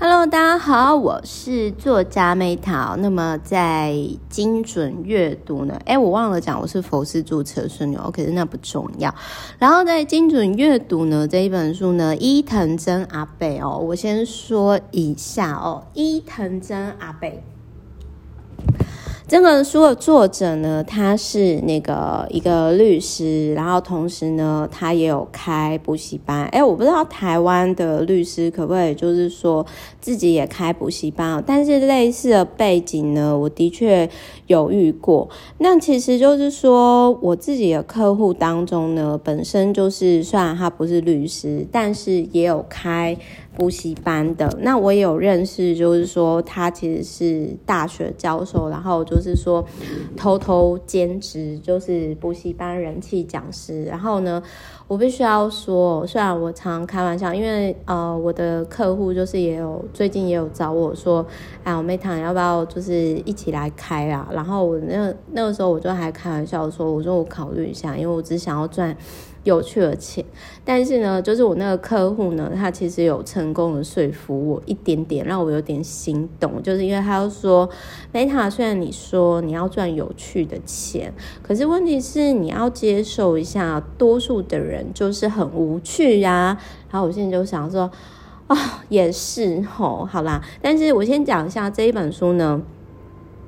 Hello，大家好，我是作家梅桃。那么在精准阅读呢？哎，我忘了讲，我是佛师注册顺流，可是那不重要。然后在精准阅读呢这一本书呢，伊藤真阿贝哦，我先说一下哦，伊藤真阿贝。这个书的作者呢，他是那个一个律师，然后同时呢，他也有开补习班。哎，我不知道台湾的律师可不可以，就是说自己也开补习班，但是类似的背景呢，我的确有遇过。那其实就是说，我自己的客户当中呢，本身就是虽然他不是律师，但是也有开。补习班的，那我也有认识，就是说他其实是大学教授，然后就是说偷偷兼职，就是补习班人气讲师。然后呢，我必须要说，虽然我常开玩笑，因为呃，我的客户就是也有最近也有找我说，哎，我妹谈要不要就是一起来开啊？然后我那那个时候我就还开玩笑说，我说我考虑一下，因为我只想要赚。有趣的钱，但是呢，就是我那个客户呢，他其实有成功的说服我一点点，让我有点心动，就是因为他又说，Meta，虽然你说你要赚有趣的钱，可是问题是你要接受一下，多数的人就是很无趣呀、啊。然后我现在就想说，哦，也是吼，好啦，但是我先讲一下这一本书呢。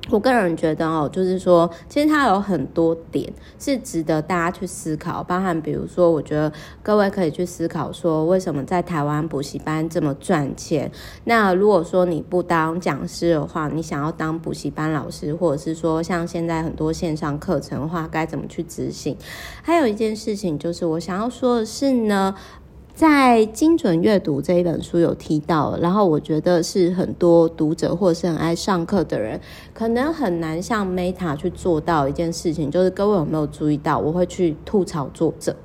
我个人觉得哦，就是说，其实它有很多点是值得大家去思考，包含比如说，我觉得各位可以去思考说，为什么在台湾补习班这么赚钱？那如果说你不当讲师的话，你想要当补习班老师，或者是说像现在很多线上课程的话，该怎么去执行？还有一件事情就是，我想要说的是呢。在精准阅读这一本书有提到，然后我觉得是很多读者或是很爱上课的人，可能很难像 Meta 去做到一件事情，就是各位有没有注意到，我会去吐槽作者。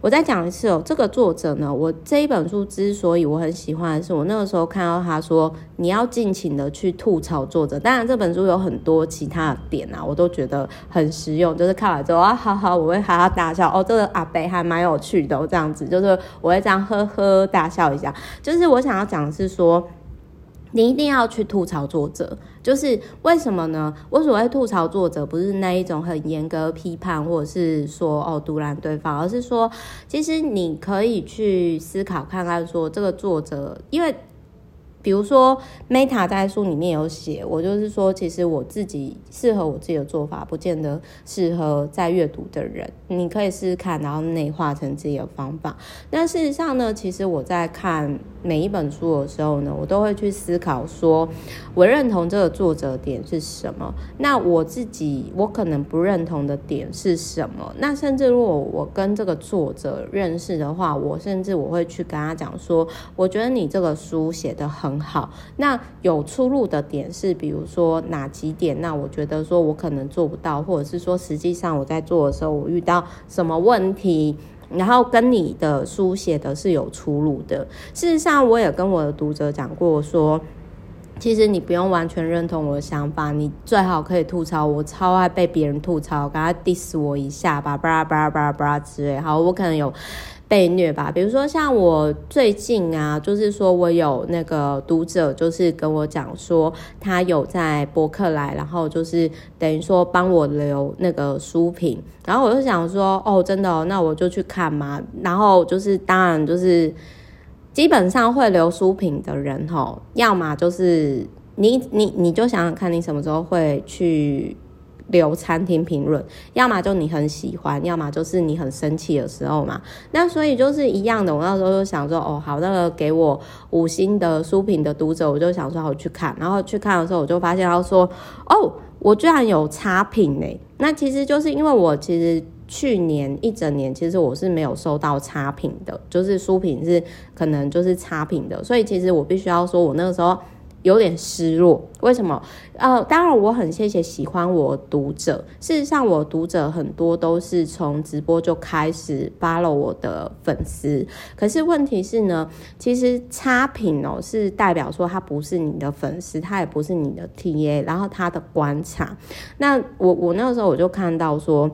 我再讲一次哦，这个作者呢，我这一本书之所以我很喜欢是，我那个时候看到他说，你要尽情的去吐槽作者。当然，这本书有很多其他的点啊，我都觉得很实用。就是看完之后啊，好好，我会哈哈大笑哦，这个阿北还蛮有趣的，这样子，就是我会这样呵呵大笑一下。就是我想要讲的是说。你一定要去吐槽作者，就是为什么呢？我所谓吐槽作者，不是那一种很严格批判，或者是说哦独揽对方，而是说，其实你可以去思考看看，说这个作者，因为。比如说，Meta 在书里面有写，我就是说，其实我自己适合我自己的做法，不见得适合在阅读的人。你可以试试看，然后内化成自己的方法。那事实上呢，其实我在看每一本书的时候呢，我都会去思考说，我认同这个作者点是什么？那我自己我可能不认同的点是什么？那甚至如果我跟这个作者认识的话，我甚至我会去跟他讲说，我觉得你这个书写的很。好，那有出入的点是，比如说哪几点？那我觉得说我可能做不到，或者是说实际上我在做的时候，我遇到什么问题，然后跟你的书写的是有出入的。事实上，我也跟我的读者讲过说，其实你不用完全认同我的想法，你最好可以吐槽我，超爱被别人吐槽，赶快 diss 我一下吧，巴拉巴拉巴拉巴拉之类。好，我可能有。被虐吧，比如说像我最近啊，就是说我有那个读者，就是跟我讲说，他有在博客来，然后就是等于说帮我留那个书评，然后我就想说，哦，真的，那我就去看嘛。然后就是当然就是基本上会留书评的人吼，要么就是你你你就想想看你什么时候会去。留餐厅评论，要么就你很喜欢，要么就是你很生气的时候嘛。那所以就是一样的。我那时候就想说，哦，好，那个给我五星的书评的读者，我就想说，好去看。然后去看的时候，我就发现他说，哦，我居然有差评呢。那其实就是因为我其实去年一整年，其实我是没有收到差评的，就是书评是可能就是差评的。所以其实我必须要说，我那个时候。有点失落，为什么？呃，当然我很谢谢喜欢我读者。事实上，我读者很多都是从直播就开始 follow 我的粉丝。可是问题是呢，其实差评哦是代表说他不是你的粉丝，他也不是你的 TA，然后他的观察。那我我那个时候我就看到说。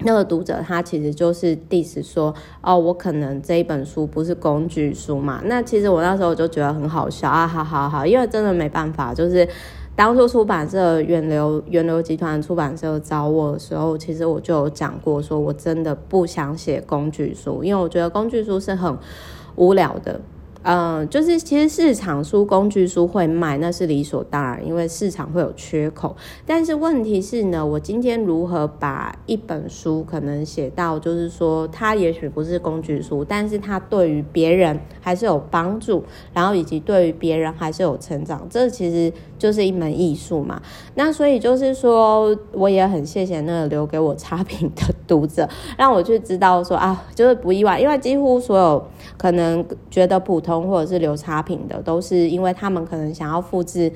那个读者他其实就是 diss 说，哦，我可能这一本书不是工具书嘛？那其实我那时候就觉得很好笑啊，好好好，因为真的没办法，就是当初出版社远流远流集团出版社找我的时候，其实我就有讲过，说我真的不想写工具书，因为我觉得工具书是很无聊的。嗯、就是其实市场书、工具书会卖，那是理所当然，因为市场会有缺口。但是问题是呢，我今天如何把一本书可能写到，就是说它也许不是工具书，但是它对于别人还是有帮助，然后以及对于别人还是有成长，这其实就是一门艺术嘛。那所以就是说，我也很谢谢那个留给我差评的读者，让我去知道说啊，就是不意外，因为几乎所有可能觉得普通。或者是留差评的，都是因为他们可能想要复制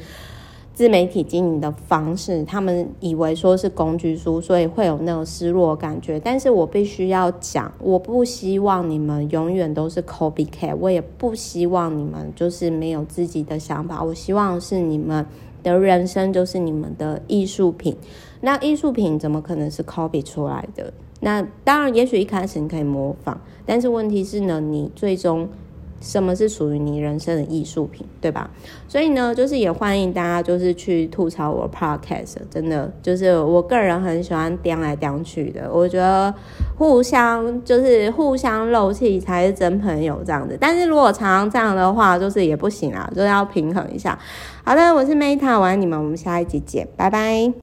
自媒体经营的方式，他们以为说是工具书，所以会有那种失落感觉。但是我必须要讲，我不希望你们永远都是 copycat，我也不希望你们就是没有自己的想法。我希望是你们的人生就是你们的艺术品。那艺术品怎么可能是 copy 出来的？那当然，也许一开始你可以模仿，但是问题是呢，你最终。什么是属于你人生的艺术品，对吧？所以呢，就是也欢迎大家就是去吐槽我 podcast，真的就是我个人很喜欢颠来颠去的，我觉得互相就是互相漏气才是真朋友这样子。但是如果常常这样的话，就是也不行啊，就要平衡一下。好的，我是 Meta，我爱你们，我们下一集见，拜拜。